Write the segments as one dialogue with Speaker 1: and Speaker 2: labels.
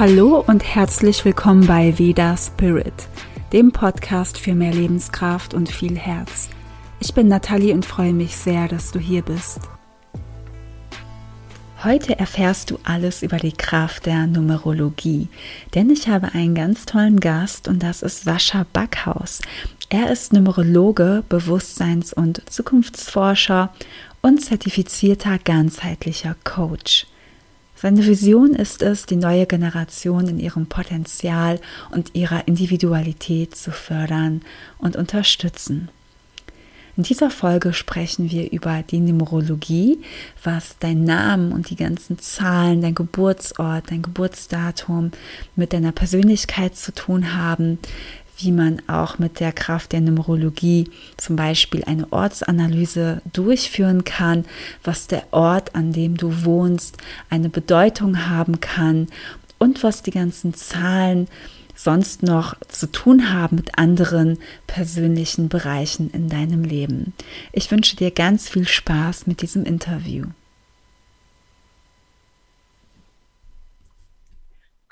Speaker 1: Hallo und herzlich willkommen bei Veda Spirit, dem Podcast für mehr Lebenskraft und viel Herz. Ich bin Nathalie und freue mich sehr, dass du hier bist. Heute erfährst du alles über die Kraft der Numerologie, denn ich habe einen ganz tollen Gast und das ist Sascha Backhaus. Er ist Numerologe, Bewusstseins- und Zukunftsforscher und zertifizierter ganzheitlicher Coach. Seine Vision ist es, die neue Generation in ihrem Potenzial und ihrer Individualität zu fördern und unterstützen. In dieser Folge sprechen wir über die Numerologie, was dein Name und die ganzen Zahlen, dein Geburtsort, dein Geburtsdatum mit deiner Persönlichkeit zu tun haben, wie man auch mit der Kraft der Numerologie zum Beispiel eine Ortsanalyse durchführen kann, was der Ort, an dem du wohnst, eine Bedeutung haben kann und was die ganzen Zahlen sonst noch zu tun haben mit anderen persönlichen Bereichen in deinem Leben. Ich wünsche dir ganz viel Spaß mit diesem Interview.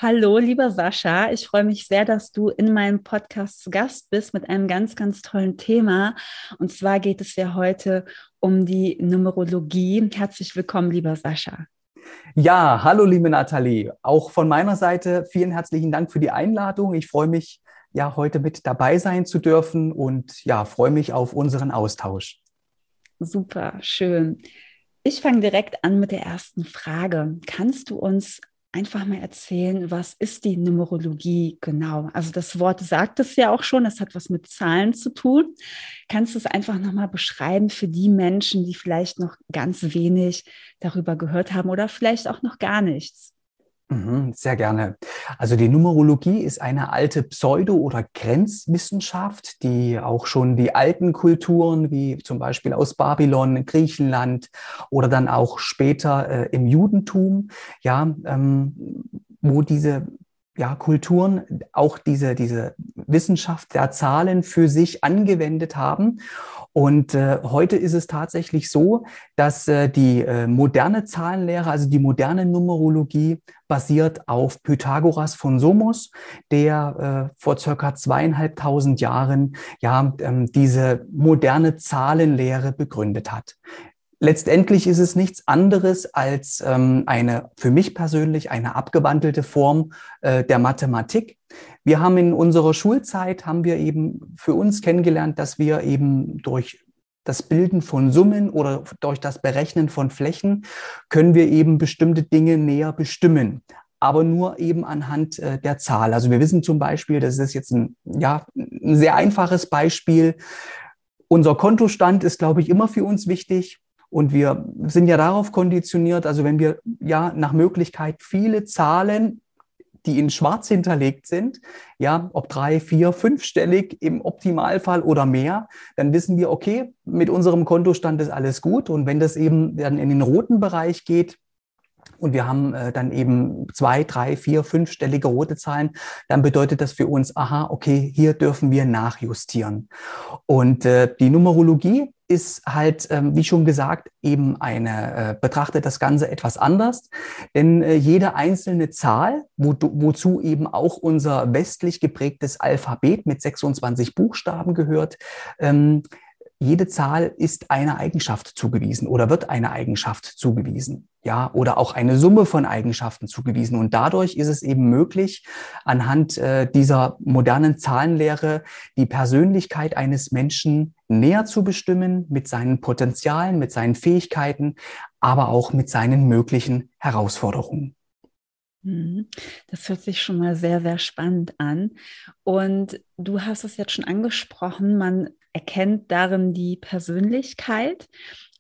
Speaker 1: Hallo, lieber Sascha. Ich freue mich sehr, dass du in meinem Podcast zu Gast bist mit einem ganz, ganz tollen Thema. Und zwar geht es ja heute um die Numerologie. Herzlich willkommen, lieber Sascha.
Speaker 2: Ja, hallo, liebe Nathalie. Auch von meiner Seite vielen herzlichen Dank für die Einladung. Ich freue mich, ja, heute mit dabei sein zu dürfen und ja, freue mich auf unseren Austausch.
Speaker 1: Super, schön. Ich fange direkt an mit der ersten Frage. Kannst du uns einfach mal erzählen, was ist die Numerologie genau? Also das Wort sagt es ja auch schon, es hat was mit Zahlen zu tun. Kannst du es einfach nochmal beschreiben für die Menschen, die vielleicht noch ganz wenig darüber gehört haben oder vielleicht auch noch gar nichts?
Speaker 2: Mhm, sehr gerne. Also die Numerologie ist eine alte Pseudo- oder Grenzwissenschaft, die auch schon die alten Kulturen wie zum Beispiel aus Babylon, Griechenland oder dann auch später äh, im Judentum, ja, ähm, wo diese ja, Kulturen auch diese, diese Wissenschaft der Zahlen für sich angewendet haben und äh, heute ist es tatsächlich so, dass äh, die äh, moderne Zahlenlehre, also die moderne Numerologie, basiert auf Pythagoras von Somos, der äh, vor circa zweieinhalbtausend Jahren ja ähm, diese moderne Zahlenlehre begründet hat. Letztendlich ist es nichts anderes als ähm, eine, für mich persönlich, eine abgewandelte Form äh, der Mathematik, wir haben in unserer Schulzeit, haben wir eben für uns kennengelernt, dass wir eben durch das Bilden von Summen oder durch das Berechnen von Flächen können wir eben bestimmte Dinge näher bestimmen aber nur eben anhand äh, der Zahl. Also wir wissen zum Beispiel, das ist jetzt ein, ja, ein sehr einfaches Beispiel. Unser Kontostand ist, glaube ich, immer für uns wichtig. Und wir sind ja darauf konditioniert, also wenn wir ja nach Möglichkeit viele Zahlen die in schwarz hinterlegt sind, ja, ob drei, vier, fünfstellig im Optimalfall oder mehr, dann wissen wir, okay, mit unserem Kontostand ist alles gut. Und wenn das eben dann in den roten Bereich geht, und wir haben äh, dann eben zwei, drei, vier, fünfstellige rote Zahlen, dann bedeutet das für uns, aha, okay, hier dürfen wir nachjustieren. Und äh, die Numerologie ist halt, ähm, wie schon gesagt, eben eine, äh, betrachtet das Ganze etwas anders. Denn äh, jede einzelne Zahl, wo, wozu eben auch unser westlich geprägtes Alphabet mit 26 Buchstaben gehört, ähm, jede Zahl ist einer Eigenschaft zugewiesen oder wird einer Eigenschaft zugewiesen. Ja, oder auch eine Summe von Eigenschaften zugewiesen. Und dadurch ist es eben möglich, anhand äh, dieser modernen Zahlenlehre die Persönlichkeit eines Menschen näher zu bestimmen mit seinen Potenzialen, mit seinen Fähigkeiten, aber auch mit seinen möglichen Herausforderungen.
Speaker 1: Mhm. Das hört sich schon mal sehr, sehr spannend an. Und du hast es jetzt schon angesprochen, man erkennt darin die Persönlichkeit.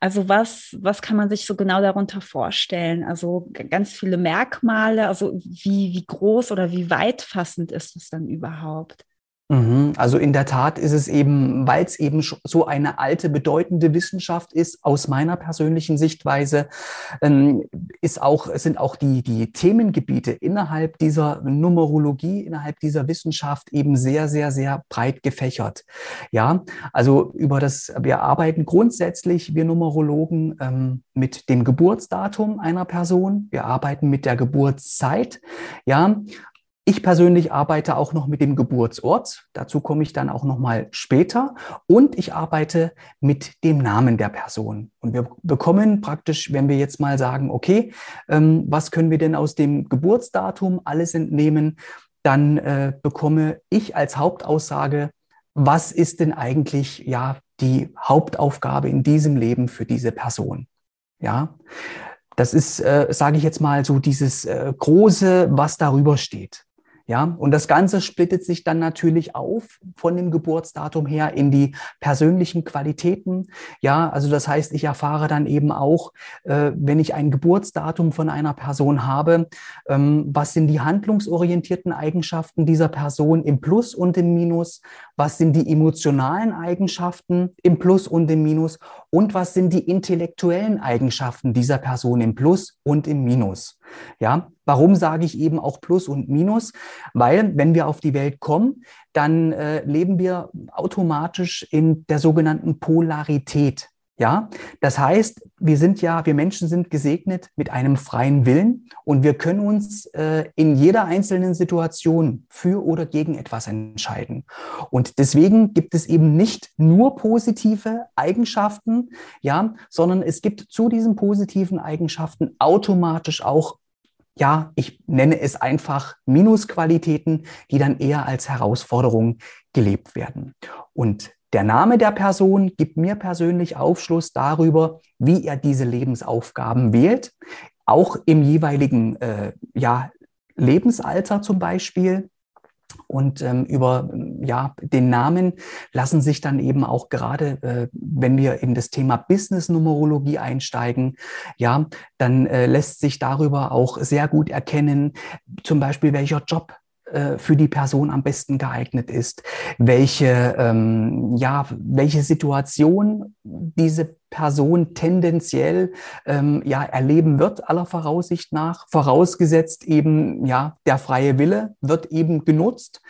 Speaker 1: Also was, was kann man sich so genau darunter vorstellen? Also ganz viele Merkmale, also wie, wie groß oder wie weitfassend ist es dann überhaupt?
Speaker 2: Mhm. Also in der Tat ist es eben, weil es eben so eine alte, bedeutende Wissenschaft ist, aus meiner persönlichen Sichtweise, ähm, ist auch, sind auch die, die Themengebiete innerhalb dieser Numerologie, innerhalb dieser Wissenschaft eben sehr, sehr, sehr breit gefächert. Ja, also über das, wir arbeiten grundsätzlich, wir Numerologen, ähm, mit dem Geburtsdatum einer Person. Wir arbeiten mit der Geburtszeit. Ja, ich persönlich arbeite auch noch mit dem Geburtsort. Dazu komme ich dann auch noch mal später. Und ich arbeite mit dem Namen der Person. Und wir bekommen praktisch, wenn wir jetzt mal sagen, okay, ähm, was können wir denn aus dem Geburtsdatum alles entnehmen, dann äh, bekomme ich als Hauptaussage, was ist denn eigentlich ja die Hauptaufgabe in diesem Leben für diese Person? Ja, das ist, äh, sage ich jetzt mal, so dieses äh, große, was darüber steht. Ja, und das Ganze splittet sich dann natürlich auf von dem Geburtsdatum her in die persönlichen Qualitäten. Ja, also das heißt, ich erfahre dann eben auch, äh, wenn ich ein Geburtsdatum von einer Person habe, ähm, was sind die handlungsorientierten Eigenschaften dieser Person im Plus und im Minus? Was sind die emotionalen Eigenschaften im Plus und im Minus? Und was sind die intellektuellen Eigenschaften dieser Person im Plus und im Minus? Ja, warum sage ich eben auch Plus und Minus? Weil, wenn wir auf die Welt kommen, dann äh, leben wir automatisch in der sogenannten Polarität. Ja, das heißt, wir sind ja, wir Menschen sind gesegnet mit einem freien Willen und wir können uns äh, in jeder einzelnen Situation für oder gegen etwas entscheiden. Und deswegen gibt es eben nicht nur positive Eigenschaften, ja, sondern es gibt zu diesen positiven Eigenschaften automatisch auch ja, ich nenne es einfach Minusqualitäten, die dann eher als Herausforderung gelebt werden. Und der Name der Person gibt mir persönlich Aufschluss darüber, wie er diese Lebensaufgaben wählt, auch im jeweiligen äh, ja, Lebensalter zum Beispiel. Und ähm, über ja, den Namen lassen sich dann eben auch gerade, äh, wenn wir in das Thema Business-Numerologie einsteigen, ja, dann äh, lässt sich darüber auch sehr gut erkennen, zum Beispiel welcher Job für die Person am besten geeignet ist, welche, ähm, ja, welche Situation diese Person tendenziell ähm, ja, erleben wird, aller Voraussicht nach, vorausgesetzt eben ja, der freie Wille wird eben genutzt.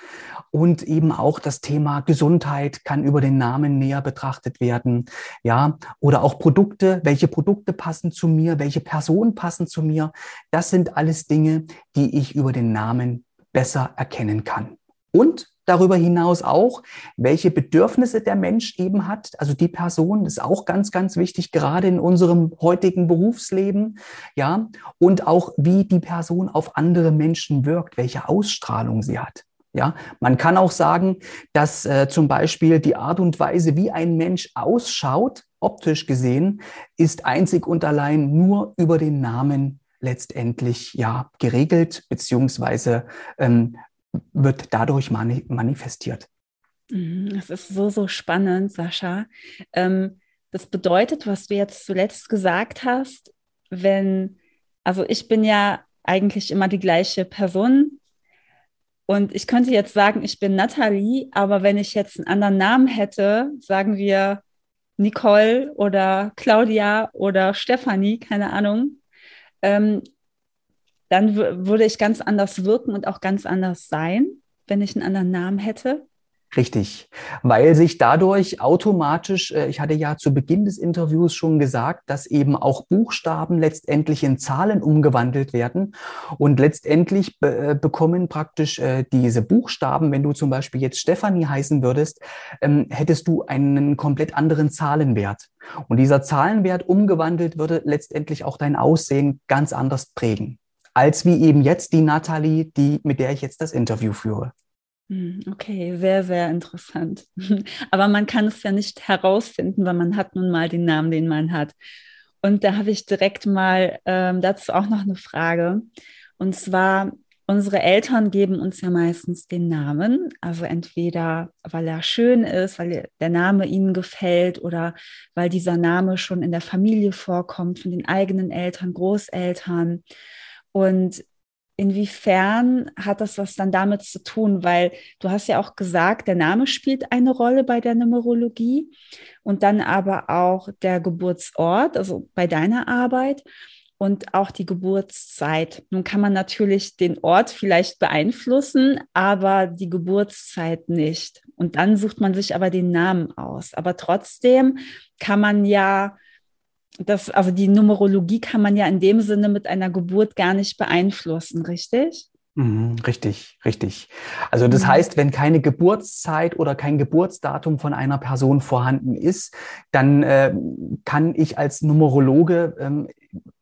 Speaker 2: Und eben auch das Thema Gesundheit kann über den Namen näher betrachtet werden, ja, oder auch Produkte, welche Produkte passen zu mir, welche Personen passen zu mir, das sind alles Dinge, die ich über den Namen besser erkennen kann. Und darüber hinaus auch, welche Bedürfnisse der Mensch eben hat. Also die Person ist auch ganz, ganz wichtig, gerade in unserem heutigen Berufsleben. Ja, und auch wie die Person auf andere Menschen wirkt, welche Ausstrahlung sie hat. Ja, man kann auch sagen, dass äh, zum Beispiel die Art und Weise, wie ein Mensch ausschaut, optisch gesehen, ist einzig und allein nur über den Namen letztendlich ja geregelt beziehungsweise ähm, wird dadurch mani manifestiert.
Speaker 1: Mhm, das ist so, so spannend, Sascha. Ähm, das bedeutet, was du jetzt zuletzt gesagt hast, wenn, also ich bin ja eigentlich immer die gleiche Person und ich könnte jetzt sagen, ich bin Nathalie, aber wenn ich jetzt einen anderen Namen hätte, sagen wir Nicole oder Claudia oder Stefanie, keine Ahnung, ähm, dann würde ich ganz anders wirken und auch ganz anders sein, wenn ich einen anderen Namen hätte.
Speaker 2: Richtig, weil sich dadurch automatisch, äh, ich hatte ja zu Beginn des Interviews schon gesagt, dass eben auch Buchstaben letztendlich in Zahlen umgewandelt werden und letztendlich be äh, bekommen praktisch äh, diese Buchstaben, wenn du zum Beispiel jetzt Stefanie heißen würdest, ähm, hättest du einen komplett anderen Zahlenwert. Und dieser Zahlenwert umgewandelt würde letztendlich auch dein Aussehen ganz anders prägen, als wie eben jetzt die Nathalie, die, mit der ich jetzt das Interview führe.
Speaker 1: Hm, okay, sehr, sehr interessant. Aber man kann es ja nicht herausfinden, weil man hat nun mal den Namen, den man hat. Und da habe ich direkt mal ähm, dazu auch noch eine Frage. Und zwar, unsere Eltern geben uns ja meistens den Namen. Also entweder, weil er schön ist, weil der Name ihnen gefällt oder weil dieser Name schon in der Familie vorkommt, von den eigenen Eltern, Großeltern. Und inwiefern hat das was dann damit zu tun? Weil du hast ja auch gesagt, der Name spielt eine Rolle bei der Numerologie und dann aber auch der Geburtsort, also bei deiner Arbeit und auch die Geburtszeit. Nun kann man natürlich den Ort vielleicht beeinflussen, aber die Geburtszeit nicht. Und dann sucht man sich aber den Namen aus. Aber trotzdem kann man ja das, also die Numerologie kann man ja in dem Sinne mit einer Geburt gar nicht beeinflussen, richtig?
Speaker 2: Mhm, richtig, richtig. Also das mhm. heißt, wenn keine Geburtszeit oder kein Geburtsdatum von einer Person vorhanden ist, dann äh, kann ich als Numerologe ähm,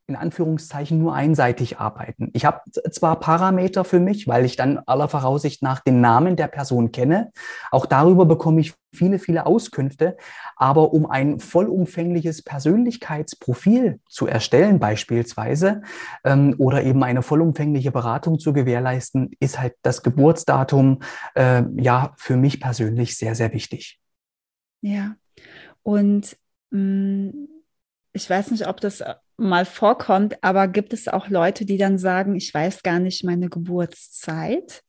Speaker 2: in Anführungszeichen nur einseitig arbeiten. Ich habe zwar Parameter für mich, weil ich dann aller Voraussicht nach den Namen der Person kenne. Auch darüber bekomme ich viele, viele Auskünfte. Aber um ein vollumfängliches Persönlichkeitsprofil zu erstellen beispielsweise ähm, oder eben eine vollumfängliche Beratung zu gewährleisten, ist halt das Geburtsdatum äh, ja für mich persönlich sehr, sehr wichtig.
Speaker 1: Ja, und mm, ich weiß nicht, ob das mal vorkommt, aber gibt es auch Leute, die dann sagen, ich weiß gar nicht meine Geburtszeit?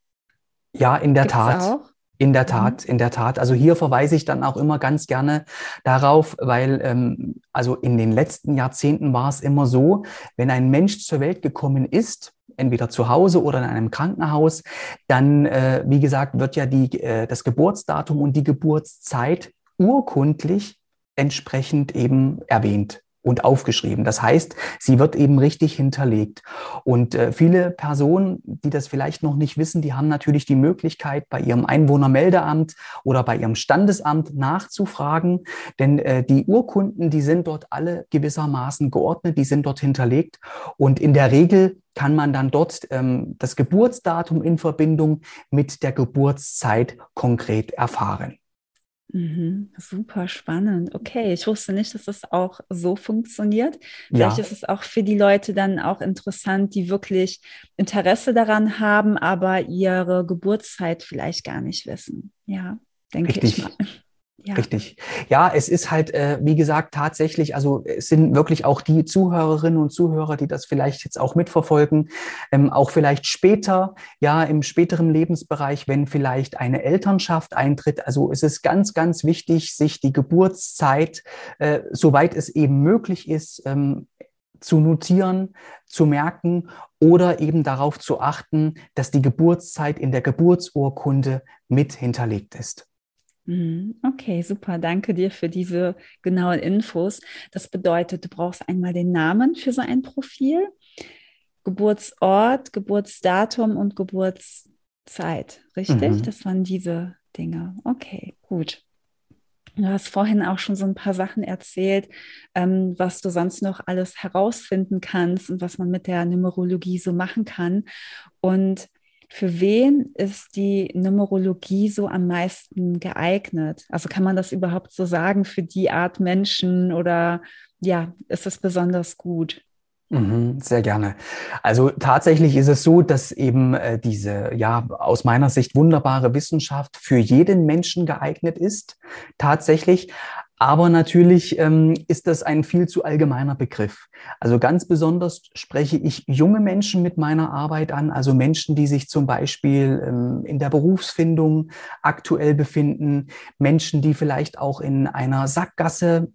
Speaker 2: Ja, in der Gibt's Tat. Auch? In der mhm. Tat, in der Tat. Also hier verweise ich dann auch immer ganz gerne darauf, weil ähm, also in den letzten Jahrzehnten war es immer so, wenn ein Mensch zur Welt gekommen ist, entweder zu Hause oder in einem Krankenhaus, dann, äh, wie gesagt, wird ja die, äh, das Geburtsdatum und die Geburtszeit urkundlich entsprechend eben erwähnt und aufgeschrieben. Das heißt, sie wird eben richtig hinterlegt. Und äh, viele Personen, die das vielleicht noch nicht wissen, die haben natürlich die Möglichkeit, bei ihrem Einwohnermeldeamt oder bei ihrem Standesamt nachzufragen, denn äh, die Urkunden, die sind dort alle gewissermaßen geordnet, die sind dort hinterlegt. Und in der Regel kann man dann dort ähm, das Geburtsdatum in Verbindung mit der Geburtszeit konkret erfahren.
Speaker 1: Mhm, super spannend. Okay, ich wusste nicht, dass das auch so funktioniert. Vielleicht ja. ist es auch für die Leute dann auch interessant, die wirklich Interesse daran haben, aber ihre Geburtszeit vielleicht gar nicht wissen. Ja, denke Richtig. ich mal.
Speaker 2: Ja. Richtig. Ja, es ist halt, äh, wie gesagt, tatsächlich, also es sind wirklich auch die Zuhörerinnen und Zuhörer, die das vielleicht jetzt auch mitverfolgen, ähm, auch vielleicht später, ja, im späteren Lebensbereich, wenn vielleicht eine Elternschaft eintritt. Also es ist ganz, ganz wichtig, sich die Geburtszeit, äh, soweit es eben möglich ist, ähm, zu notieren, zu merken oder eben darauf zu achten, dass die Geburtszeit in der Geburtsurkunde mit hinterlegt ist.
Speaker 1: Mhm. Okay, super. Danke dir für diese genauen Infos. Das bedeutet, du brauchst einmal den Namen für so ein Profil, Geburtsort, Geburtsdatum und Geburtszeit. Richtig? Mhm. Das waren diese Dinge. Okay, gut. Du hast vorhin auch schon so ein paar Sachen erzählt, ähm, was du sonst noch alles herausfinden kannst und was man mit der Numerologie so machen kann. Und für wen ist die Numerologie so am meisten geeignet? Also kann man das überhaupt so sagen für die Art Menschen oder ja, ist es besonders gut?
Speaker 2: Mhm, sehr gerne. Also tatsächlich ist es so, dass eben äh, diese, ja, aus meiner Sicht wunderbare Wissenschaft für jeden Menschen geeignet ist. Tatsächlich. Aber natürlich ähm, ist das ein viel zu allgemeiner Begriff. Also ganz besonders spreche ich junge Menschen mit meiner Arbeit an, also Menschen, die sich zum Beispiel ähm, in der Berufsfindung aktuell befinden, Menschen, die vielleicht auch in einer Sackgasse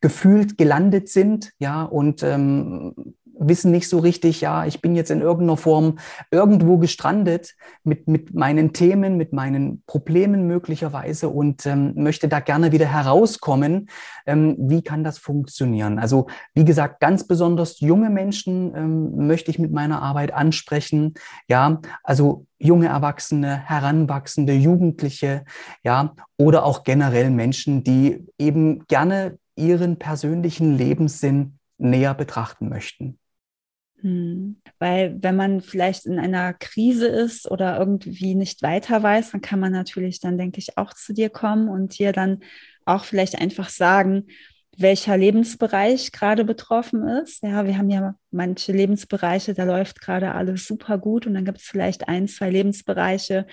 Speaker 2: gefühlt gelandet sind, ja, und ähm, wissen nicht so richtig, ja, ich bin jetzt in irgendeiner Form irgendwo gestrandet mit, mit meinen Themen, mit meinen Problemen möglicherweise und ähm, möchte da gerne wieder herauskommen. Ähm, wie kann das funktionieren? Also, wie gesagt, ganz besonders junge Menschen ähm, möchte ich mit meiner Arbeit ansprechen. Ja, also junge Erwachsene, Heranwachsende, Jugendliche, ja, oder auch generell Menschen, die eben gerne ihren persönlichen Lebenssinn näher betrachten möchten.
Speaker 1: Hm. Weil wenn man vielleicht in einer Krise ist oder irgendwie nicht weiter weiß, dann kann man natürlich dann, denke ich, auch zu dir kommen und dir dann auch vielleicht einfach sagen, welcher Lebensbereich gerade betroffen ist. Ja, wir haben ja manche Lebensbereiche, da läuft gerade alles super gut und dann gibt es vielleicht ein, zwei Lebensbereiche,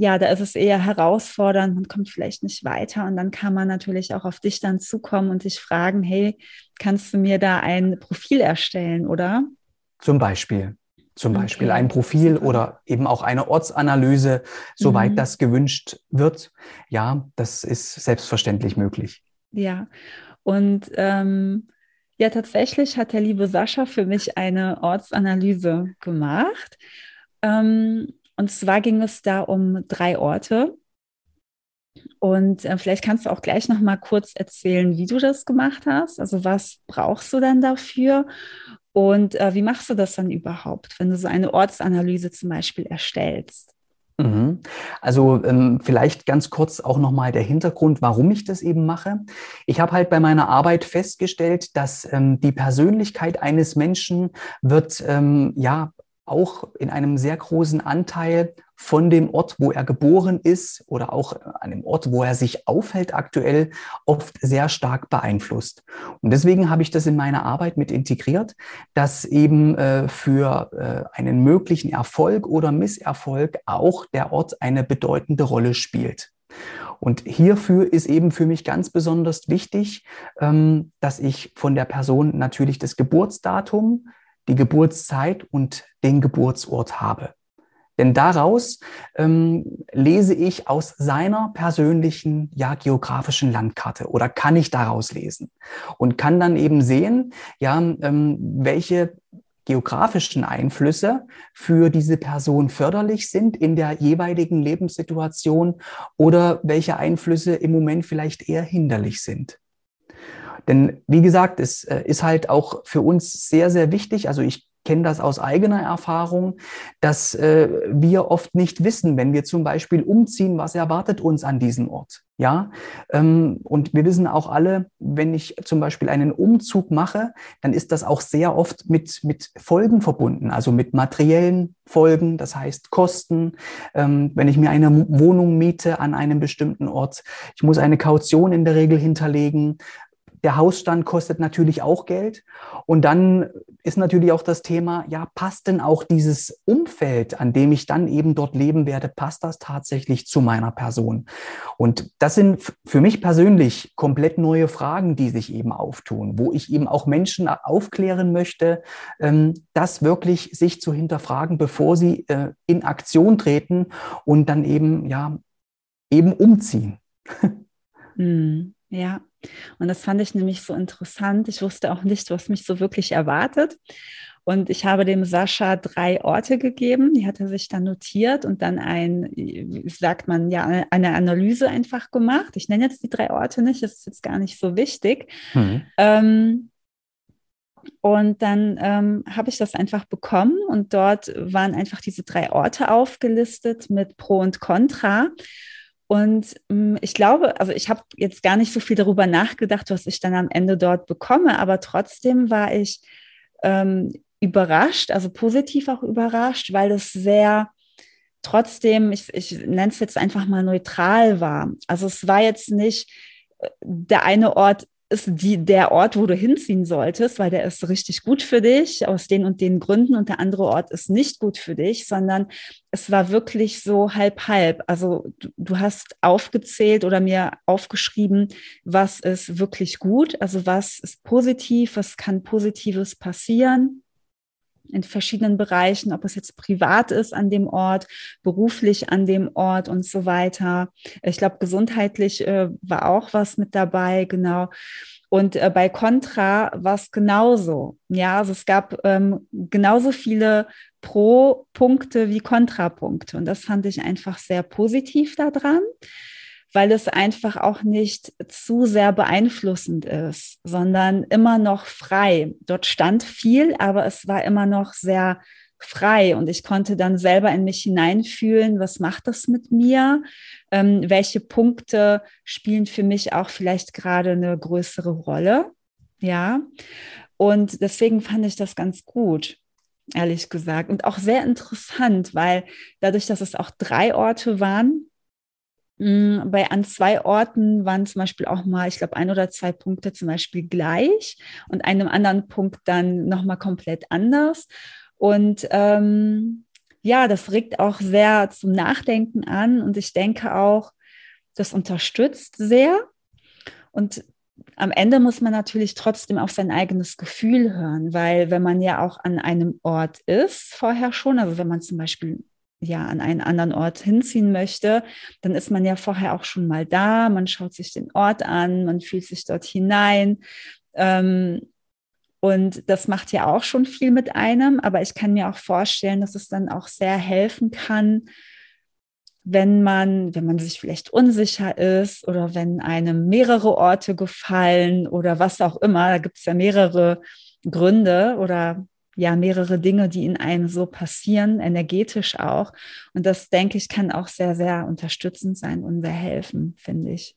Speaker 1: ja, da ist es eher herausfordernd, man kommt vielleicht nicht weiter und dann kann man natürlich auch auf dich dann zukommen und dich fragen, hey, kannst du mir da ein Profil erstellen, oder?
Speaker 2: Zum Beispiel. zum okay. Beispiel ein Profil oder eben auch eine Ortsanalyse, soweit mhm. das gewünscht wird. Ja, das ist selbstverständlich möglich.
Speaker 1: Ja, und ähm, ja, tatsächlich hat der liebe Sascha für mich eine Ortsanalyse gemacht. Ähm, und zwar ging es da um drei Orte. Und äh, vielleicht kannst du auch gleich noch mal kurz erzählen, wie du das gemacht hast. Also was brauchst du denn dafür? Und äh, wie machst du das dann überhaupt, wenn du so eine Ortsanalyse zum Beispiel erstellst?
Speaker 2: Mhm. Also ähm, vielleicht ganz kurz auch nochmal der Hintergrund, warum ich das eben mache. Ich habe halt bei meiner Arbeit festgestellt, dass ähm, die Persönlichkeit eines Menschen wird ähm, ja auch in einem sehr großen Anteil von dem Ort, wo er geboren ist oder auch an dem Ort, wo er sich aufhält aktuell, oft sehr stark beeinflusst. Und deswegen habe ich das in meine Arbeit mit integriert, dass eben äh, für äh, einen möglichen Erfolg oder Misserfolg auch der Ort eine bedeutende Rolle spielt. Und hierfür ist eben für mich ganz besonders wichtig, ähm, dass ich von der Person natürlich das Geburtsdatum, die Geburtszeit und den Geburtsort habe. Denn daraus ähm, lese ich aus seiner persönlichen, ja, geografischen Landkarte oder kann ich daraus lesen und kann dann eben sehen, ja, ähm, welche geografischen Einflüsse für diese Person förderlich sind in der jeweiligen Lebenssituation oder welche Einflüsse im Moment vielleicht eher hinderlich sind. Denn wie gesagt, es äh, ist halt auch für uns sehr, sehr wichtig. Also ich kenne das aus eigener Erfahrung, dass äh, wir oft nicht wissen, wenn wir zum Beispiel umziehen, was erwartet uns an diesem Ort. Ja, ähm, und wir wissen auch alle, wenn ich zum Beispiel einen Umzug mache, dann ist das auch sehr oft mit, mit Folgen verbunden, also mit materiellen Folgen, das heißt Kosten. Ähm, wenn ich mir eine Wohnung miete an einem bestimmten Ort, ich muss eine Kaution in der Regel hinterlegen der Hausstand kostet natürlich auch Geld. Und dann ist natürlich auch das Thema, ja, passt denn auch dieses Umfeld, an dem ich dann eben dort leben werde, passt das tatsächlich zu meiner Person? Und das sind für mich persönlich komplett neue Fragen, die sich eben auftun, wo ich eben auch Menschen aufklären möchte, ähm, das wirklich sich zu hinterfragen, bevor sie äh, in Aktion treten und dann eben, ja, eben umziehen.
Speaker 1: Mm, ja, und das fand ich nämlich so interessant. Ich wusste auch nicht, was mich so wirklich erwartet. Und ich habe dem Sascha drei Orte gegeben, die hat er sich dann notiert und dann ein, sagt man, ja, eine Analyse einfach gemacht. Ich nenne jetzt die drei Orte nicht, das ist jetzt gar nicht so wichtig. Mhm. Ähm, und dann ähm, habe ich das einfach bekommen und dort waren einfach diese drei Orte aufgelistet mit Pro und Contra. Und mh, hm, ich glaube, also ich habe jetzt gar nicht so viel darüber nachgedacht, was ich dann am Ende dort bekomme, aber trotzdem war ich ähm, überrascht, also positiv auch überrascht, weil es sehr trotzdem, ich, ich nenne es jetzt einfach mal neutral war. Also es war jetzt nicht äh, der eine Ort ist die, der Ort, wo du hinziehen solltest, weil der ist richtig gut für dich aus den und den Gründen. Und der andere Ort ist nicht gut für dich, sondern es war wirklich so halb halb. Also du, du hast aufgezählt oder mir aufgeschrieben, was ist wirklich gut, also was ist positiv, was kann Positives passieren in verschiedenen Bereichen, ob es jetzt privat ist an dem Ort, beruflich an dem Ort und so weiter. Ich glaube, gesundheitlich äh, war auch was mit dabei, genau. Und äh, bei Contra war es genauso. Ja, also es gab ähm, genauso viele Pro-Punkte wie Kontrapunkte. Und das fand ich einfach sehr positiv daran weil es einfach auch nicht zu sehr beeinflussend ist, sondern immer noch frei. Dort stand viel, aber es war immer noch sehr frei und ich konnte dann selber in mich hineinfühlen, was macht das mit mir? Ähm, welche Punkte spielen für mich auch vielleicht gerade eine größere Rolle? Ja, und deswegen fand ich das ganz gut ehrlich gesagt. Und auch sehr interessant, weil dadurch, dass es auch drei Orte waren, bei an zwei Orten waren zum Beispiel auch mal, ich glaube, ein oder zwei Punkte zum Beispiel gleich und einem anderen Punkt dann nochmal komplett anders. Und ähm, ja, das regt auch sehr zum Nachdenken an und ich denke auch, das unterstützt sehr. Und am Ende muss man natürlich trotzdem auf sein eigenes Gefühl hören, weil wenn man ja auch an einem Ort ist, vorher schon, also wenn man zum Beispiel ja an einen anderen Ort hinziehen möchte, dann ist man ja vorher auch schon mal da, man schaut sich den Ort an, man fühlt sich dort hinein. Ähm, und das macht ja auch schon viel mit einem, aber ich kann mir auch vorstellen, dass es dann auch sehr helfen kann, wenn man, wenn man sich vielleicht unsicher ist oder wenn einem mehrere Orte gefallen oder was auch immer, da gibt es ja mehrere Gründe oder ja mehrere Dinge, die in einem so passieren, energetisch auch. Und das, denke ich, kann auch sehr, sehr unterstützend sein und sehr helfen, finde ich.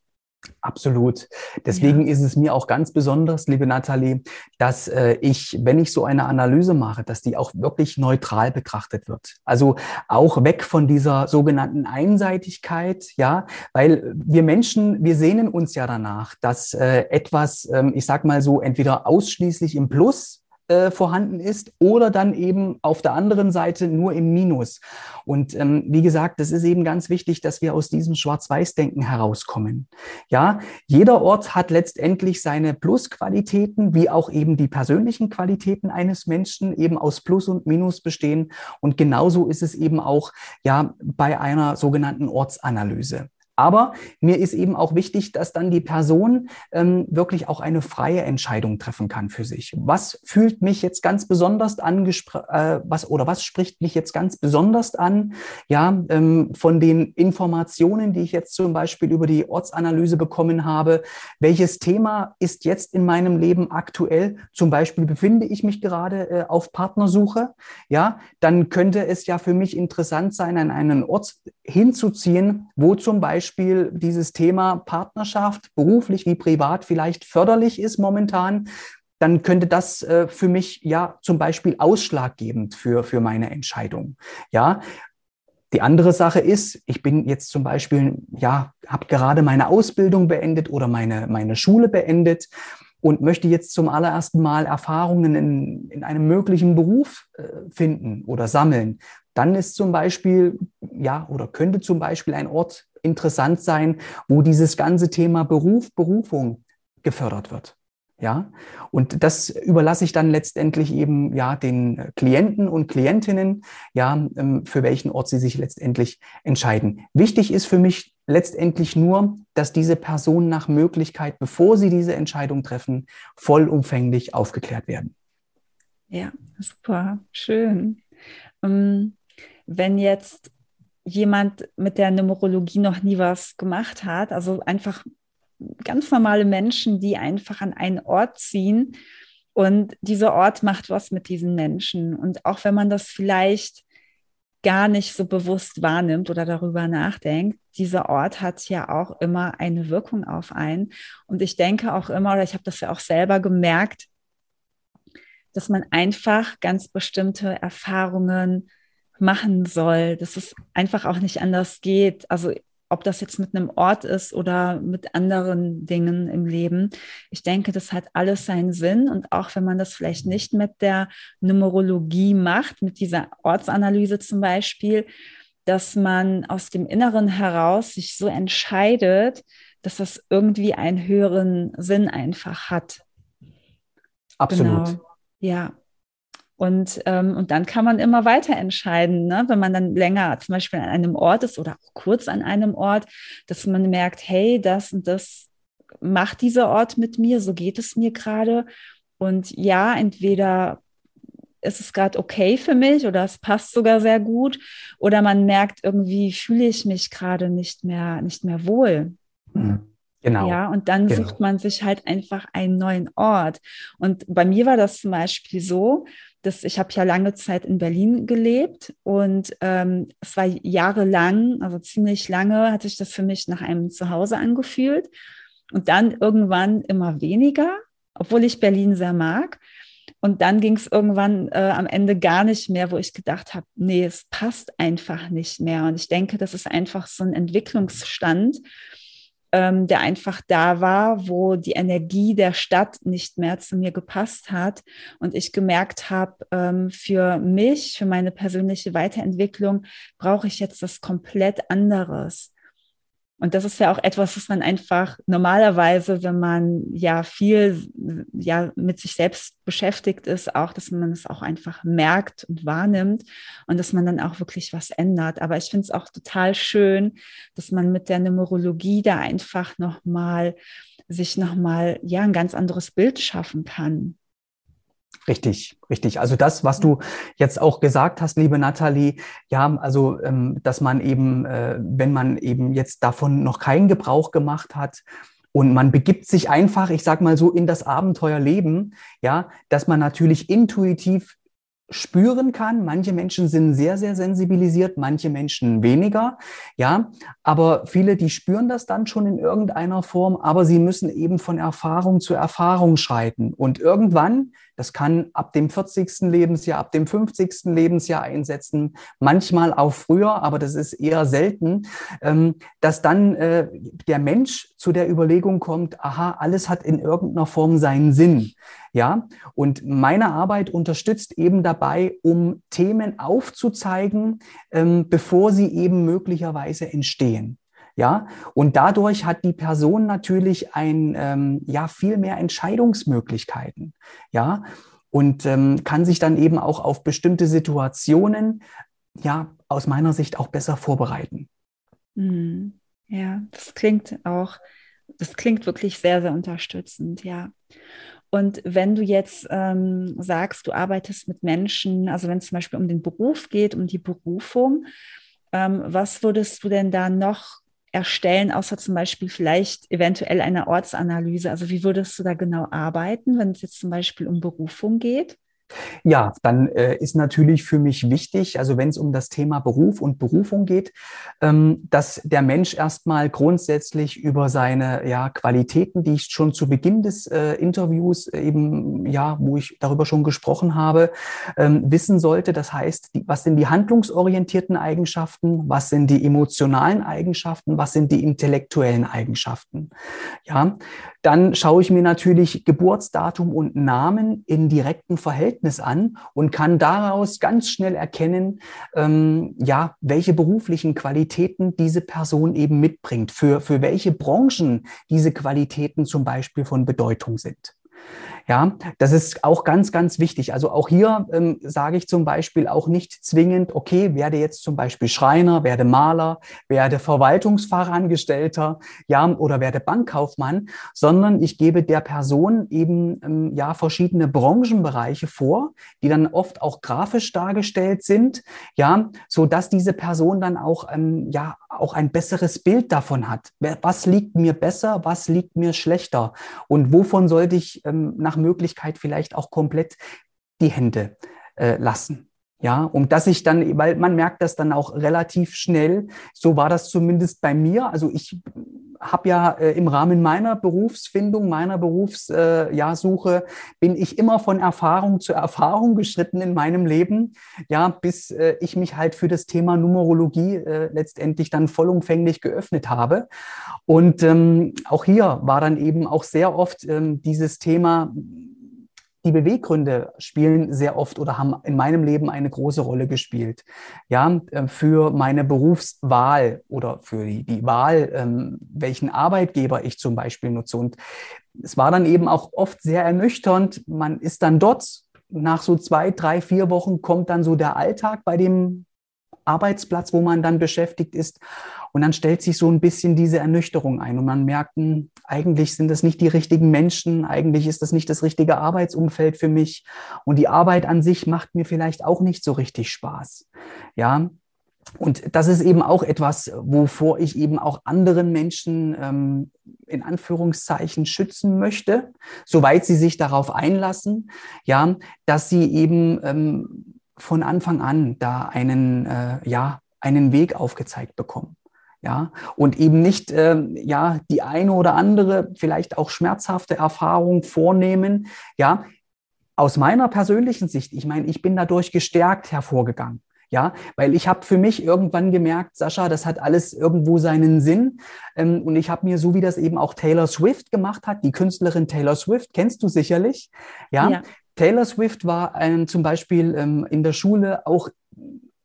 Speaker 2: Absolut. Deswegen ja. ist es mir auch ganz besonders, liebe Nathalie, dass äh, ich, wenn ich so eine Analyse mache, dass die auch wirklich neutral betrachtet wird. Also auch weg von dieser sogenannten Einseitigkeit, ja, weil wir Menschen, wir sehnen uns ja danach, dass äh, etwas, ähm, ich sag mal so, entweder ausschließlich im Plus äh, vorhanden ist oder dann eben auf der anderen Seite nur im Minus. Und ähm, wie gesagt, das ist eben ganz wichtig, dass wir aus diesem Schwarz-Weiß-Denken herauskommen. Ja, jeder Ort hat letztendlich seine Plusqualitäten, wie auch eben die persönlichen Qualitäten eines Menschen eben aus Plus und Minus bestehen. Und genauso ist es eben auch ja bei einer sogenannten Ortsanalyse. Aber mir ist eben auch wichtig, dass dann die Person ähm, wirklich auch eine freie Entscheidung treffen kann für sich. Was fühlt mich jetzt ganz besonders an, äh, was oder was spricht mich jetzt ganz besonders an? Ja, ähm, von den Informationen, die ich jetzt zum Beispiel über die Ortsanalyse bekommen habe. Welches Thema ist jetzt in meinem Leben aktuell? Zum Beispiel befinde ich mich gerade äh, auf Partnersuche. Ja, dann könnte es ja für mich interessant sein, an einen Ort hinzuziehen, wo zum Beispiel Beispiel dieses Thema Partnerschaft, beruflich wie privat, vielleicht förderlich ist momentan, dann könnte das äh, für mich ja zum Beispiel ausschlaggebend für, für meine Entscheidung. Ja, die andere Sache ist, ich bin jetzt zum Beispiel, ja, habe gerade meine Ausbildung beendet oder meine, meine Schule beendet und möchte jetzt zum allerersten Mal Erfahrungen in, in einem möglichen Beruf äh, finden oder sammeln. Dann ist zum Beispiel, ja, oder könnte zum Beispiel ein Ort interessant sein, wo dieses ganze Thema Beruf, Berufung gefördert wird. Ja, und das überlasse ich dann letztendlich eben ja den Klienten und Klientinnen, ja, ähm, für welchen Ort sie sich letztendlich entscheiden. Wichtig ist für mich letztendlich nur, dass diese Personen nach Möglichkeit, bevor sie diese Entscheidung treffen, vollumfänglich aufgeklärt werden.
Speaker 1: Ja, super, schön. Ähm, wenn jetzt jemand mit der Numerologie noch nie was gemacht hat, also einfach ganz normale Menschen, die einfach an einen Ort ziehen und dieser Ort macht was mit diesen Menschen. Und auch wenn man das vielleicht gar nicht so bewusst wahrnimmt oder darüber nachdenkt, dieser Ort hat ja auch immer eine Wirkung auf einen. Und ich denke auch immer, oder ich habe das ja auch selber gemerkt, dass man einfach ganz bestimmte Erfahrungen machen soll, dass es einfach auch nicht anders geht. Also ob das jetzt mit einem Ort ist oder mit anderen Dingen im Leben. Ich denke, das hat alles seinen Sinn. Und auch wenn man das vielleicht nicht mit der Numerologie macht, mit dieser Ortsanalyse zum Beispiel, dass man aus dem Inneren heraus sich so entscheidet, dass das irgendwie einen höheren Sinn einfach hat.
Speaker 2: Absolut.
Speaker 1: Genau. Ja. Und, ähm, und dann kann man immer weiter entscheiden, ne? wenn man dann länger zum Beispiel an einem Ort ist oder auch kurz an einem Ort, dass man merkt, hey, das und das macht dieser Ort mit mir, so geht es mir gerade. Und ja, entweder ist es gerade okay für mich oder es passt sogar sehr gut oder man merkt irgendwie fühle ich mich gerade nicht mehr nicht mehr wohl. Mhm. Genau. Ja, und dann genau. sucht man sich halt einfach einen neuen Ort. Und bei mir war das zum Beispiel so, das, ich habe ja lange Zeit in Berlin gelebt und ähm, es war jahrelang, also ziemlich lange, hat sich das für mich nach einem Zuhause angefühlt und dann irgendwann immer weniger, obwohl ich Berlin sehr mag. Und dann ging es irgendwann äh, am Ende gar nicht mehr, wo ich gedacht habe, nee, es passt einfach nicht mehr. Und ich denke, das ist einfach so ein Entwicklungsstand, ähm, der einfach da war, wo die Energie der Stadt nicht mehr zu mir gepasst hat und ich gemerkt habe, ähm, für mich, für meine persönliche Weiterentwicklung brauche ich jetzt was komplett anderes. Und das ist ja auch etwas, was man einfach normalerweise, wenn man ja viel ja mit sich selbst beschäftigt ist, auch, dass man es auch einfach merkt und wahrnimmt und dass man dann auch wirklich was ändert. Aber ich finde es auch total schön, dass man mit der Numerologie da einfach nochmal sich nochmal ja ein ganz anderes Bild schaffen kann.
Speaker 2: Richtig, richtig. Also das, was du jetzt auch gesagt hast, liebe Nathalie, ja, also ähm, dass man eben, äh, wenn man eben jetzt davon noch keinen Gebrauch gemacht hat, und man begibt sich einfach, ich sag mal so, in das Abenteuerleben, ja, dass man natürlich intuitiv spüren kann. Manche Menschen sind sehr, sehr sensibilisiert, manche Menschen weniger. Ja, aber viele, die spüren das dann schon in irgendeiner Form, aber sie müssen eben von Erfahrung zu Erfahrung schreiten. Und irgendwann, das kann ab dem 40. Lebensjahr, ab dem 50. Lebensjahr einsetzen, manchmal auch früher, aber das ist eher selten, ähm, dass dann äh, der Mensch zu der Überlegung kommt, aha, alles hat in irgendeiner Form seinen Sinn. Ja, und meine Arbeit unterstützt eben dabei, um Themen aufzuzeigen, ähm, bevor sie eben möglicherweise entstehen. Ja, und dadurch hat die Person natürlich ein, ähm, ja, viel mehr Entscheidungsmöglichkeiten. Ja, und ähm, kann sich dann eben auch auf bestimmte Situationen, ja, aus meiner Sicht auch besser vorbereiten.
Speaker 1: Mhm. Ja, das klingt auch, das klingt wirklich sehr, sehr unterstützend, ja. Und wenn du jetzt ähm, sagst, du arbeitest mit Menschen, also wenn es zum Beispiel um den Beruf geht, um die Berufung, ähm, was würdest du denn da noch erstellen, außer zum Beispiel vielleicht eventuell eine Ortsanalyse? Also wie würdest du da genau arbeiten, wenn es jetzt zum Beispiel um Berufung geht?
Speaker 2: Ja, dann äh, ist natürlich für mich wichtig, also wenn es um das Thema Beruf und Berufung geht, ähm, dass der Mensch erstmal grundsätzlich über seine ja, Qualitäten, die ich schon zu Beginn des äh, Interviews eben, ja, wo ich darüber schon gesprochen habe, ähm, wissen sollte. Das heißt, die, was sind die handlungsorientierten Eigenschaften, was sind die emotionalen Eigenschaften, was sind die intellektuellen Eigenschaften. Ja, dann schaue ich mir natürlich Geburtsdatum und Namen in direktem Verhältnis an und kann daraus ganz schnell erkennen, ähm, ja, welche beruflichen Qualitäten diese Person eben mitbringt, für, für welche Branchen diese Qualitäten zum Beispiel von Bedeutung sind. Ja, das ist auch ganz, ganz wichtig. Also auch hier ähm, sage ich zum Beispiel auch nicht zwingend, okay, werde jetzt zum Beispiel Schreiner, werde Maler, werde Verwaltungsfachangestellter, ja, oder werde Bankkaufmann, sondern ich gebe der Person eben ähm, ja verschiedene Branchenbereiche vor, die dann oft auch grafisch dargestellt sind, ja, so dass diese Person dann auch ähm, ja auch ein besseres Bild davon hat. Was liegt mir besser, was liegt mir schlechter und wovon sollte ich ähm, nach Möglichkeit vielleicht auch komplett die Hände äh, lassen. Ja, um dass ich dann, weil man merkt das dann auch relativ schnell. So war das zumindest bei mir. Also ich habe ja äh, im Rahmen meiner Berufsfindung, meiner Berufssuche, äh, bin ich immer von Erfahrung zu Erfahrung geschritten in meinem Leben, ja, bis äh, ich mich halt für das Thema Numerologie äh, letztendlich dann vollumfänglich geöffnet habe. Und ähm, auch hier war dann eben auch sehr oft ähm, dieses Thema die Beweggründe spielen sehr oft oder haben in meinem Leben eine große Rolle gespielt. Ja, äh, für meine Berufswahl oder für die, die Wahl, ähm, welchen Arbeitgeber ich zum Beispiel nutze. Und es war dann eben auch oft sehr ernüchternd. Man ist dann dort. Nach so zwei, drei, vier Wochen kommt dann so der Alltag bei dem Arbeitsplatz, wo man dann beschäftigt ist. Und dann stellt sich so ein bisschen diese Ernüchterung ein. Und man merkt, hm, eigentlich sind das nicht die richtigen Menschen, eigentlich ist das nicht das richtige Arbeitsumfeld für mich. Und die Arbeit an sich macht mir vielleicht auch nicht so richtig Spaß. Ja, und das ist eben auch etwas, wovor ich eben auch anderen Menschen ähm, in Anführungszeichen schützen möchte, soweit sie sich darauf einlassen, ja, dass sie eben ähm, von Anfang an da einen, äh, ja, einen Weg aufgezeigt bekommen ja, und eben nicht, äh, ja, die eine oder andere vielleicht auch schmerzhafte Erfahrung vornehmen, ja, aus meiner persönlichen Sicht, ich meine, ich bin dadurch gestärkt hervorgegangen. Ja, weil ich habe für mich irgendwann gemerkt, Sascha, das hat alles irgendwo seinen Sinn. Ähm, und ich habe mir, so wie das eben auch Taylor Swift gemacht hat, die Künstlerin Taylor Swift, kennst du sicherlich. Ja, ja. Taylor Swift war ähm, zum Beispiel ähm, in der Schule auch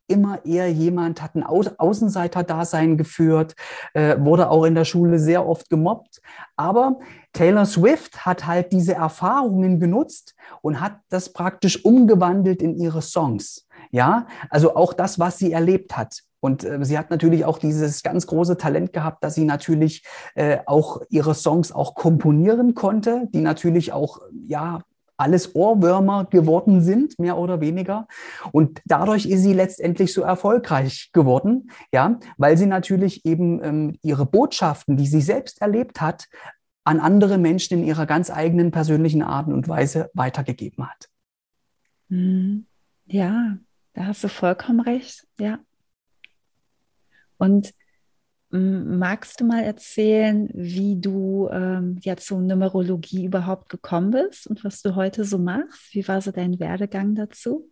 Speaker 2: immer eher jemand, hat ein Außenseiter-Dasein geführt, äh, wurde auch in der Schule sehr oft gemobbt. Aber Taylor Swift hat halt diese Erfahrungen genutzt und hat das praktisch umgewandelt in ihre Songs. Ja, also auch das, was sie erlebt hat. Und äh, sie hat natürlich auch dieses ganz große Talent gehabt, dass sie natürlich äh, auch ihre Songs auch komponieren konnte, die natürlich auch, ja, alles Ohrwürmer geworden sind, mehr oder weniger. Und dadurch ist sie letztendlich so erfolgreich geworden, ja, weil sie natürlich eben ähm, ihre Botschaften, die sie selbst erlebt hat, an andere Menschen in ihrer ganz eigenen persönlichen Art und Weise weitergegeben hat.
Speaker 1: Mhm. Ja, da hast du vollkommen recht, ja. Und magst du mal erzählen, wie du ähm, ja zur Numerologie überhaupt gekommen bist und was du heute so machst? Wie war so dein Werdegang dazu?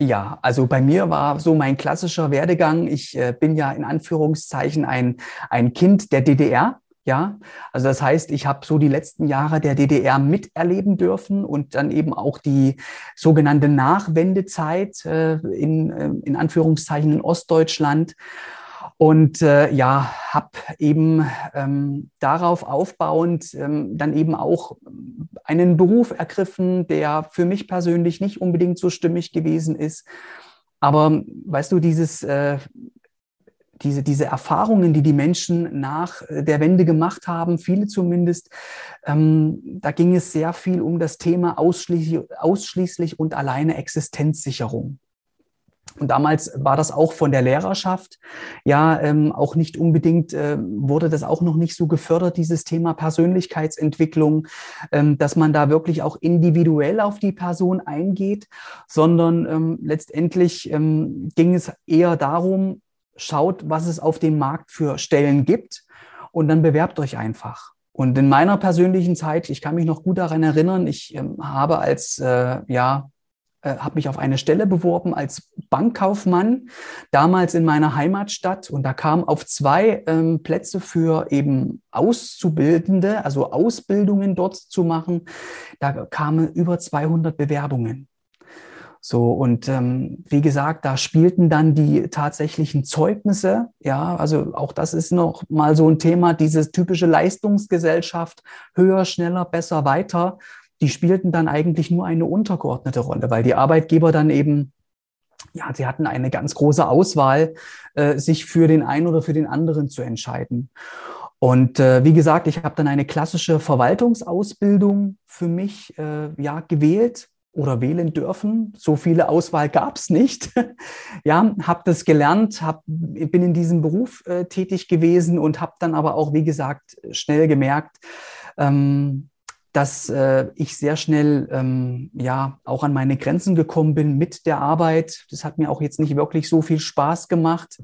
Speaker 2: Ja, also bei mir war so mein klassischer Werdegang. Ich äh, bin ja in Anführungszeichen ein, ein Kind der DDR. Ja, also das heißt, ich habe so die letzten Jahre der DDR miterleben dürfen und dann eben auch die sogenannte Nachwendezeit äh, in, äh, in Anführungszeichen in Ostdeutschland. Und äh, ja, habe eben ähm, darauf aufbauend ähm, dann eben auch einen Beruf ergriffen, der für mich persönlich nicht unbedingt so stimmig gewesen ist. Aber weißt du, dieses, äh, diese, diese Erfahrungen, die die Menschen nach der Wende gemacht haben, viele zumindest, ähm, da ging es sehr viel um das Thema ausschließlich, ausschließlich und alleine Existenzsicherung. Und damals war das auch von der Lehrerschaft ja ähm, auch nicht unbedingt, äh, wurde das auch noch nicht so gefördert, dieses Thema Persönlichkeitsentwicklung, ähm, dass man da wirklich auch individuell auf die Person eingeht, sondern ähm, letztendlich ähm, ging es eher darum, schaut, was es auf dem Markt für Stellen gibt und dann bewerbt euch einfach. Und in meiner persönlichen Zeit, ich kann mich noch gut daran erinnern, ich ähm, habe als äh, ja äh, habe mich auf eine Stelle beworben als Bankkaufmann, damals in meiner Heimatstadt. Und da kam auf zwei ähm, Plätze für eben Auszubildende, also Ausbildungen dort zu machen. Da kamen über 200 Bewerbungen. So, und ähm, wie gesagt, da spielten dann die tatsächlichen Zeugnisse. Ja, also auch das ist noch mal so ein Thema, diese typische Leistungsgesellschaft, höher, schneller, besser, weiter die spielten dann eigentlich nur eine untergeordnete Rolle, weil die Arbeitgeber dann eben, ja, sie hatten eine ganz große Auswahl, äh, sich für den einen oder für den anderen zu entscheiden. Und äh, wie gesagt, ich habe dann eine klassische Verwaltungsausbildung für mich äh, ja gewählt oder wählen dürfen. So viele Auswahl gab es nicht. ja, habe das gelernt, hab, bin in diesem Beruf äh, tätig gewesen und habe dann aber auch, wie gesagt, schnell gemerkt, ähm, dass äh, ich sehr schnell ähm, ja auch an meine Grenzen gekommen bin mit der Arbeit. Das hat mir auch jetzt nicht wirklich so viel Spaß gemacht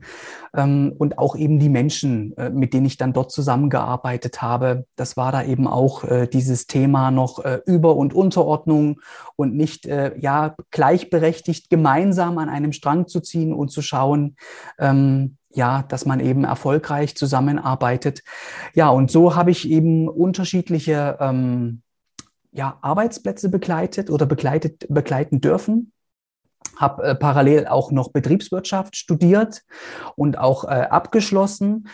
Speaker 2: ähm, und auch eben die Menschen, äh, mit denen ich dann dort zusammengearbeitet habe. Das war da eben auch äh, dieses Thema noch äh, Über- und Unterordnung und nicht äh, ja gleichberechtigt gemeinsam an einem Strang zu ziehen und zu schauen, ähm, ja, dass man eben erfolgreich zusammenarbeitet. Ja, und so habe ich eben unterschiedliche ähm, ja, Arbeitsplätze begleitet oder begleitet, begleiten dürfen. Habe äh, parallel auch noch Betriebswirtschaft studiert und auch äh, abgeschlossen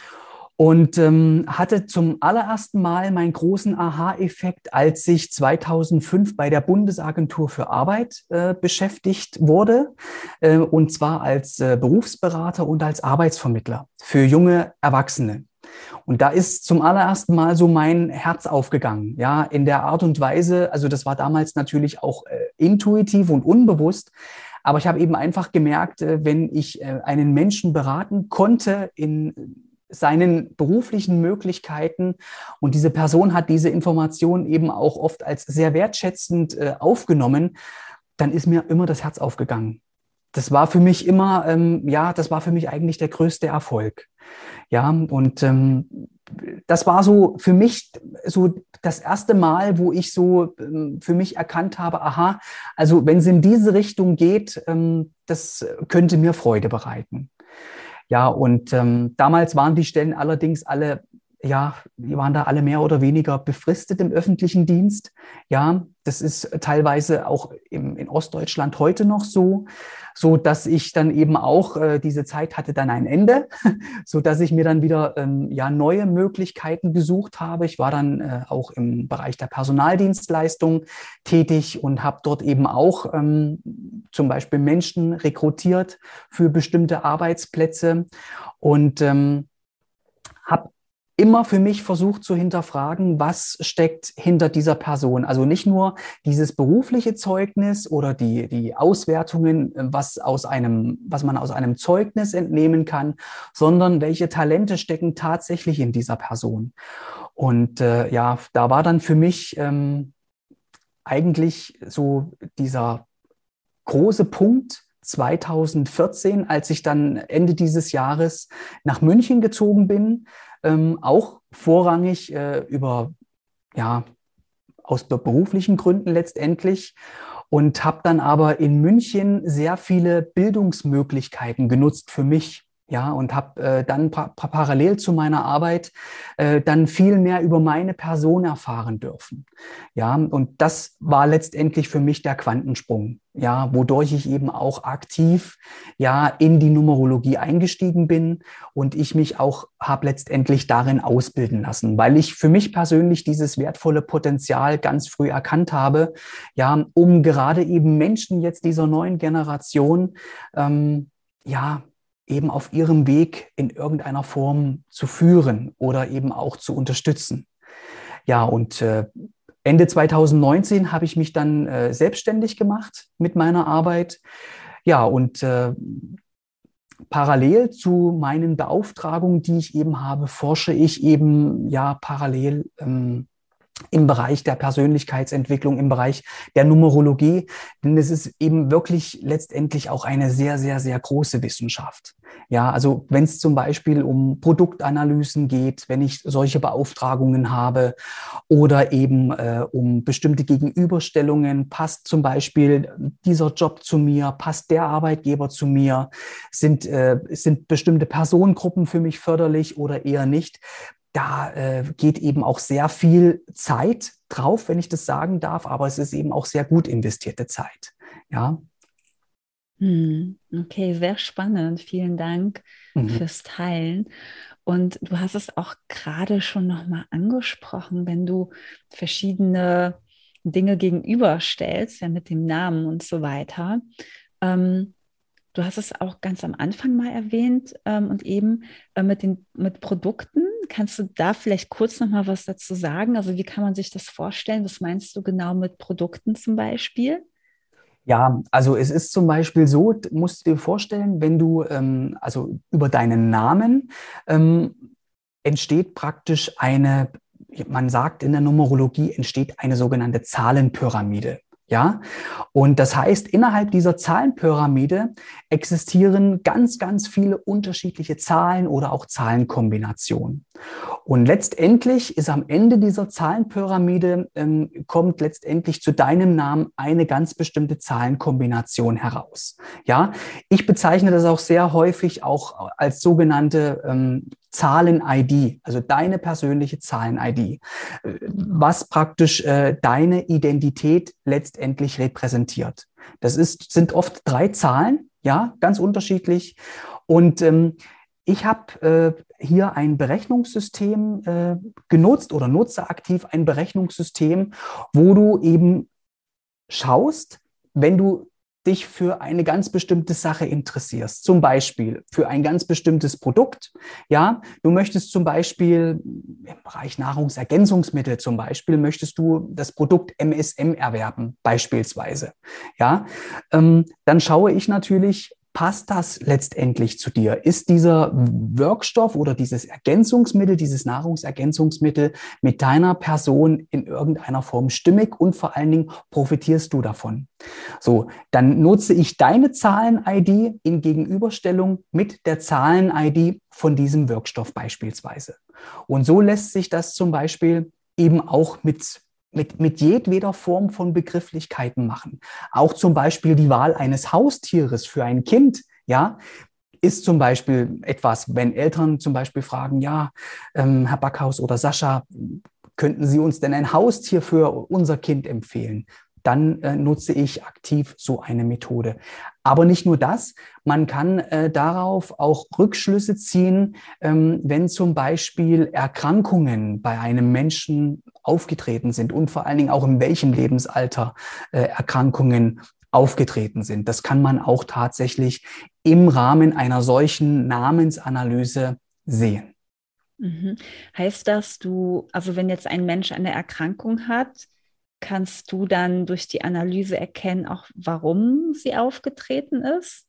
Speaker 2: und ähm, hatte zum allerersten Mal meinen großen Aha-Effekt, als ich 2005 bei der Bundesagentur für Arbeit äh, beschäftigt wurde, äh, und zwar als äh, Berufsberater und als Arbeitsvermittler für junge Erwachsene. Und da ist zum allerersten Mal so mein Herz aufgegangen, ja, in der Art und Weise, also das war damals natürlich auch äh, intuitiv und unbewusst, aber ich habe eben einfach gemerkt, äh, wenn ich äh, einen Menschen beraten konnte in seinen beruflichen Möglichkeiten. Und diese Person hat diese Information eben auch oft als sehr wertschätzend äh, aufgenommen. Dann ist mir immer das Herz aufgegangen. Das war für mich immer, ähm, ja, das war für mich eigentlich der größte Erfolg. Ja, und ähm, das war so für mich so das erste Mal, wo ich so ähm, für mich erkannt habe, aha, also wenn es in diese Richtung geht, ähm, das könnte mir Freude bereiten. Ja, und ähm, damals waren die Stellen allerdings alle ja, die waren da alle mehr oder weniger befristet im öffentlichen Dienst. Ja, das ist teilweise auch im, in Ostdeutschland heute noch so, so dass ich dann eben auch äh, diese Zeit hatte dann ein Ende, so dass ich mir dann wieder ähm, ja neue Möglichkeiten gesucht habe. Ich war dann äh, auch im Bereich der Personaldienstleistung tätig und habe dort eben auch ähm, zum Beispiel Menschen rekrutiert für bestimmte Arbeitsplätze und ähm, habe immer für mich versucht zu hinterfragen, was steckt hinter dieser Person. Also nicht nur dieses berufliche Zeugnis oder die, die Auswertungen, was aus einem, was man aus einem Zeugnis entnehmen kann, sondern welche Talente stecken tatsächlich in dieser Person. Und äh, ja, da war dann für mich ähm, eigentlich so dieser große Punkt, 2014, als ich dann Ende dieses Jahres nach München gezogen bin, ähm, auch vorrangig äh, über, ja, aus beruflichen Gründen letztendlich und habe dann aber in München sehr viele Bildungsmöglichkeiten genutzt für mich. Ja, und habe äh, dann pa parallel zu meiner Arbeit äh, dann viel mehr über meine Person erfahren dürfen. Ja, und das war letztendlich für mich der Quantensprung. Ja, wodurch ich eben auch aktiv ja in die Numerologie eingestiegen bin und ich mich auch habe letztendlich darin ausbilden lassen, weil ich für mich persönlich dieses wertvolle Potenzial ganz früh erkannt habe, ja, um gerade eben Menschen jetzt dieser neuen Generation ähm, ja eben auf ihrem Weg in irgendeiner Form zu führen oder eben auch zu unterstützen. Ja, und äh, Ende 2019 habe ich mich dann äh, selbstständig gemacht mit meiner Arbeit. Ja, und äh, parallel zu meinen Beauftragungen, die ich eben habe, forsche ich eben ja parallel ähm, im Bereich der Persönlichkeitsentwicklung, im Bereich der Numerologie. Denn es ist eben wirklich letztendlich auch eine sehr, sehr, sehr große Wissenschaft. Ja, also wenn es zum Beispiel um Produktanalysen geht, wenn ich solche Beauftragungen habe oder eben äh, um bestimmte Gegenüberstellungen, passt zum Beispiel dieser Job zu mir, passt der Arbeitgeber zu mir, sind, äh, sind bestimmte Personengruppen für mich förderlich oder eher nicht, da äh, geht eben auch sehr viel Zeit drauf, wenn ich das sagen darf, aber es ist eben auch sehr gut investierte Zeit. Ja.
Speaker 1: Hm, okay, sehr spannend. Vielen Dank mhm. fürs Teilen. Und du hast es auch gerade schon nochmal angesprochen, wenn du verschiedene Dinge gegenüberstellst, ja, mit dem Namen und so weiter. Ähm, du hast es auch ganz am Anfang mal erwähnt ähm, und eben äh, mit den mit Produkten Kannst du da vielleicht kurz noch mal was dazu sagen? Also wie kann man sich das vorstellen? Was meinst du genau mit Produkten zum Beispiel?
Speaker 2: Ja, also es ist zum Beispiel so, musst du dir vorstellen, wenn du ähm, also über deinen Namen ähm, entsteht praktisch eine, man sagt in der Numerologie entsteht eine sogenannte Zahlenpyramide. Ja, und das heißt, innerhalb dieser Zahlenpyramide existieren ganz, ganz viele unterschiedliche Zahlen oder auch Zahlenkombinationen. Und letztendlich ist am Ende dieser Zahlenpyramide, ähm, kommt letztendlich zu deinem Namen eine ganz bestimmte Zahlenkombination heraus. Ja, ich bezeichne das auch sehr häufig auch als sogenannte ähm, Zahlen-ID, also deine persönliche Zahlen-ID, was praktisch äh, deine Identität letztendlich repräsentiert. Das ist, sind oft drei Zahlen, ja, ganz unterschiedlich. Und ähm, ich habe äh, hier ein Berechnungssystem äh, genutzt oder nutze aktiv ein Berechnungssystem, wo du eben schaust, wenn du dich für eine ganz bestimmte Sache interessierst, zum Beispiel für ein ganz bestimmtes Produkt, ja, du möchtest zum Beispiel im Bereich Nahrungsergänzungsmittel zum Beispiel, möchtest du das Produkt MSM erwerben, beispielsweise, ja, ähm, dann schaue ich natürlich, passt das letztendlich zu dir? Ist dieser Wirkstoff oder dieses Ergänzungsmittel, dieses Nahrungsergänzungsmittel mit deiner Person in irgendeiner Form stimmig und vor allen Dingen profitierst du davon? So, dann nutze ich deine Zahlen-ID in Gegenüberstellung mit der Zahlen-ID von diesem Wirkstoff beispielsweise. Und so lässt sich das zum Beispiel eben auch mit mit, mit jedweder Form von Begrifflichkeiten machen. Auch zum Beispiel die Wahl eines Haustieres für ein Kind. Ja, ist zum Beispiel etwas, wenn Eltern zum Beispiel fragen, ja, ähm, Herr Backhaus oder Sascha, könnten Sie uns denn ein Haustier für unser Kind empfehlen? Dann äh, nutze ich aktiv so eine Methode. Aber nicht nur das, man kann äh, darauf auch Rückschlüsse ziehen, ähm, wenn zum Beispiel Erkrankungen bei einem Menschen aufgetreten sind und vor allen Dingen auch in welchem Lebensalter äh, Erkrankungen aufgetreten sind. Das kann man auch tatsächlich im Rahmen einer solchen Namensanalyse sehen.
Speaker 1: Mhm. Heißt das, du, also wenn jetzt ein Mensch eine Erkrankung hat, kannst du dann durch die Analyse erkennen, auch warum sie aufgetreten ist?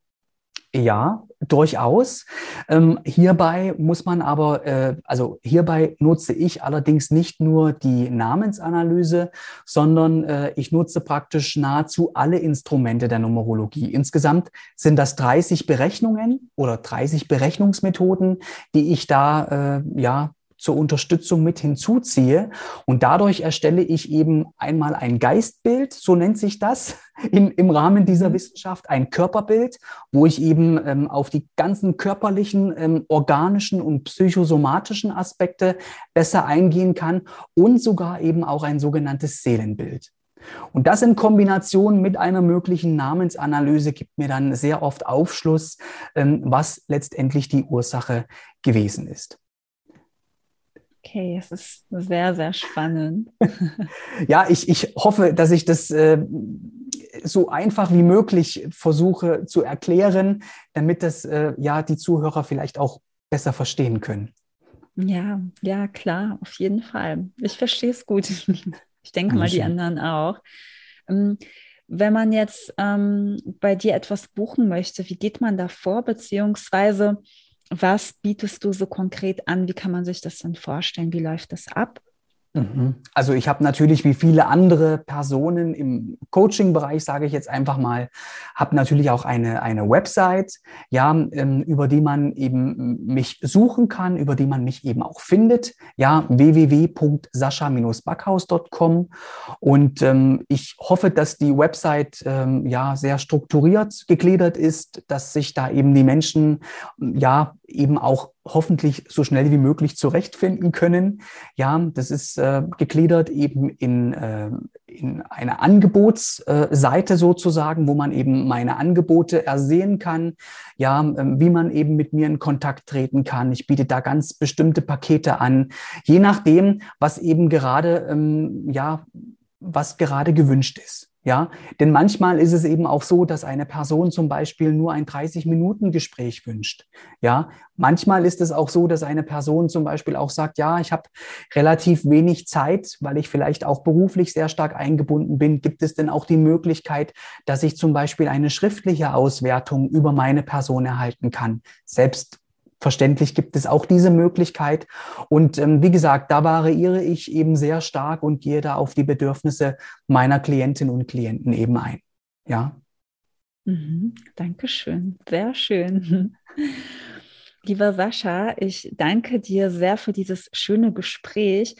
Speaker 2: Ja, durchaus. Ähm, hierbei muss man aber, äh, also hierbei nutze ich allerdings nicht nur die Namensanalyse, sondern äh, ich nutze praktisch nahezu alle Instrumente der Numerologie. Insgesamt sind das 30 Berechnungen oder 30 Berechnungsmethoden, die ich da äh, ja zur Unterstützung mit hinzuziehe. Und dadurch erstelle ich eben einmal ein Geistbild, so nennt sich das im, im Rahmen dieser mhm. Wissenschaft, ein Körperbild, wo ich eben ähm, auf die ganzen körperlichen, ähm, organischen und psychosomatischen Aspekte besser eingehen kann und sogar eben auch ein sogenanntes Seelenbild. Und das in Kombination mit einer möglichen Namensanalyse gibt mir dann sehr oft Aufschluss, ähm, was letztendlich die Ursache gewesen ist.
Speaker 1: Okay, es ist sehr, sehr spannend.
Speaker 2: ja, ich, ich hoffe, dass ich das äh, so einfach wie möglich versuche zu erklären, damit das äh, ja die Zuhörer vielleicht auch besser verstehen können.
Speaker 1: Ja, ja, klar, auf jeden Fall. Ich verstehe es gut. Ich denke mal, die anderen auch. Ähm, wenn man jetzt ähm, bei dir etwas buchen möchte, wie geht man da vor, beziehungsweise was bietest du so konkret an? Wie kann man sich das dann vorstellen? Wie läuft das ab?
Speaker 2: Mhm. Also ich habe natürlich wie viele andere Personen im Coaching-Bereich, sage ich jetzt einfach mal, habe natürlich auch eine, eine Website, ja, ähm, über die man eben mich suchen kann, über die man mich eben auch findet, ja, www.sascha-backhaus.com und ähm, ich hoffe, dass die Website ähm, ja sehr strukturiert gegliedert ist, dass sich da eben die Menschen ja eben auch hoffentlich so schnell wie möglich zurechtfinden können. Ja, das ist äh, gegliedert eben in, äh, in eine Angebotsseite sozusagen, wo man eben meine Angebote ersehen kann, ja, äh, wie man eben mit mir in Kontakt treten kann. Ich biete da ganz bestimmte Pakete an, je nachdem, was eben gerade, ähm, ja, was gerade gewünscht ist. Ja, denn manchmal ist es eben auch so, dass eine Person zum Beispiel nur ein 30-Minuten-Gespräch wünscht. Ja, manchmal ist es auch so, dass eine Person zum Beispiel auch sagt, ja, ich habe relativ wenig Zeit, weil ich vielleicht auch beruflich sehr stark eingebunden bin. Gibt es denn auch die Möglichkeit, dass ich zum Beispiel eine schriftliche Auswertung über meine Person erhalten kann? Selbst Verständlich gibt es auch diese Möglichkeit. Und ähm, wie gesagt, da variiere ich eben sehr stark und gehe da auf die Bedürfnisse meiner Klientinnen und Klienten eben ein. Ja.
Speaker 1: Mhm, Dankeschön. Sehr schön. Lieber Sascha, ich danke dir sehr für dieses schöne Gespräch.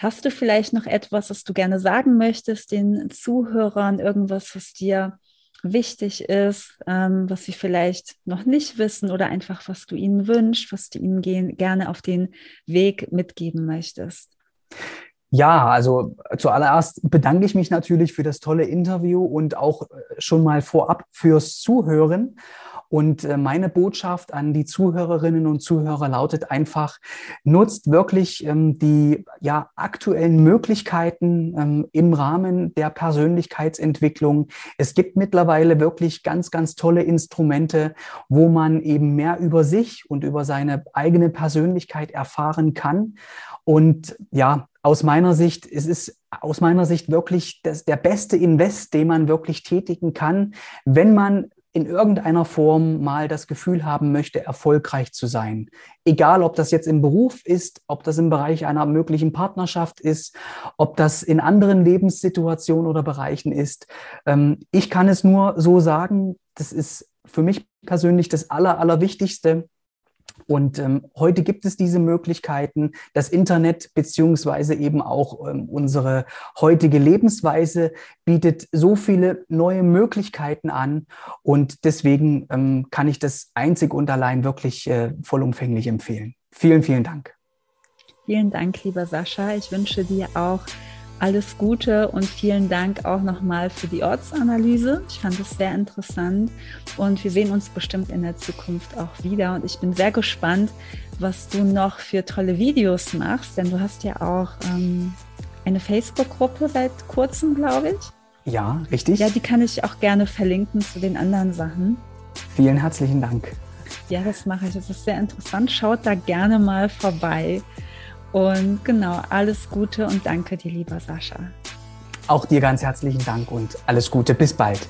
Speaker 1: Hast du vielleicht noch etwas, was du gerne sagen möchtest den Zuhörern, irgendwas, was dir wichtig ist, ähm, was sie vielleicht noch nicht wissen oder einfach, was du ihnen wünschst, was du ihnen gehen, gerne auf den Weg mitgeben möchtest?
Speaker 2: Ja, also zuallererst bedanke ich mich natürlich für das tolle Interview und auch äh, schon mal vorab fürs Zuhören. Und äh, meine Botschaft an die Zuhörerinnen und Zuhörer lautet einfach, nutzt wirklich ähm, die ja, aktuellen Möglichkeiten ähm, im Rahmen der Persönlichkeitsentwicklung. Es gibt mittlerweile wirklich ganz, ganz tolle Instrumente, wo man eben mehr über sich und über seine eigene Persönlichkeit erfahren kann. Und ja, aus meiner Sicht, es ist aus meiner Sicht wirklich das, der beste Invest, den man wirklich tätigen kann, wenn man in irgendeiner Form mal das Gefühl haben möchte, erfolgreich zu sein. Egal, ob das jetzt im Beruf ist, ob das im Bereich einer möglichen Partnerschaft ist, ob das in anderen Lebenssituationen oder Bereichen ist. Ähm, ich kann es nur so sagen, das ist für mich persönlich das Aller, Allerwichtigste, Und ähm, heute gibt es diese Möglichkeiten. Das Internet beziehungsweise eben auch ähm, unsere heutige Lebensweise bietet so viele neue Möglichkeiten an. Und deswegen ähm, kann ich das einzig und allein wirklich äh, vollumfänglich empfehlen. Vielen, vielen Dank.
Speaker 1: Vielen Dank, lieber Sascha. Ich wünsche dir auch alles Gute und vielen Dank auch nochmal für die Ortsanalyse. Ich fand es sehr interessant und wir sehen uns bestimmt in der Zukunft auch wieder. Und ich bin sehr gespannt, was du noch für tolle Videos machst, denn du hast ja auch ähm, eine Facebook-Gruppe seit kurzem, glaube ich.
Speaker 2: Ja, richtig.
Speaker 1: Ja, die kann ich auch gerne verlinken zu den anderen Sachen.
Speaker 2: Vielen herzlichen Dank.
Speaker 1: Ja, das mache ich. Das ist sehr interessant. Schaut da gerne mal vorbei. Und genau, alles Gute und danke dir, lieber Sascha.
Speaker 2: Auch dir ganz herzlichen Dank und alles Gute. Bis bald.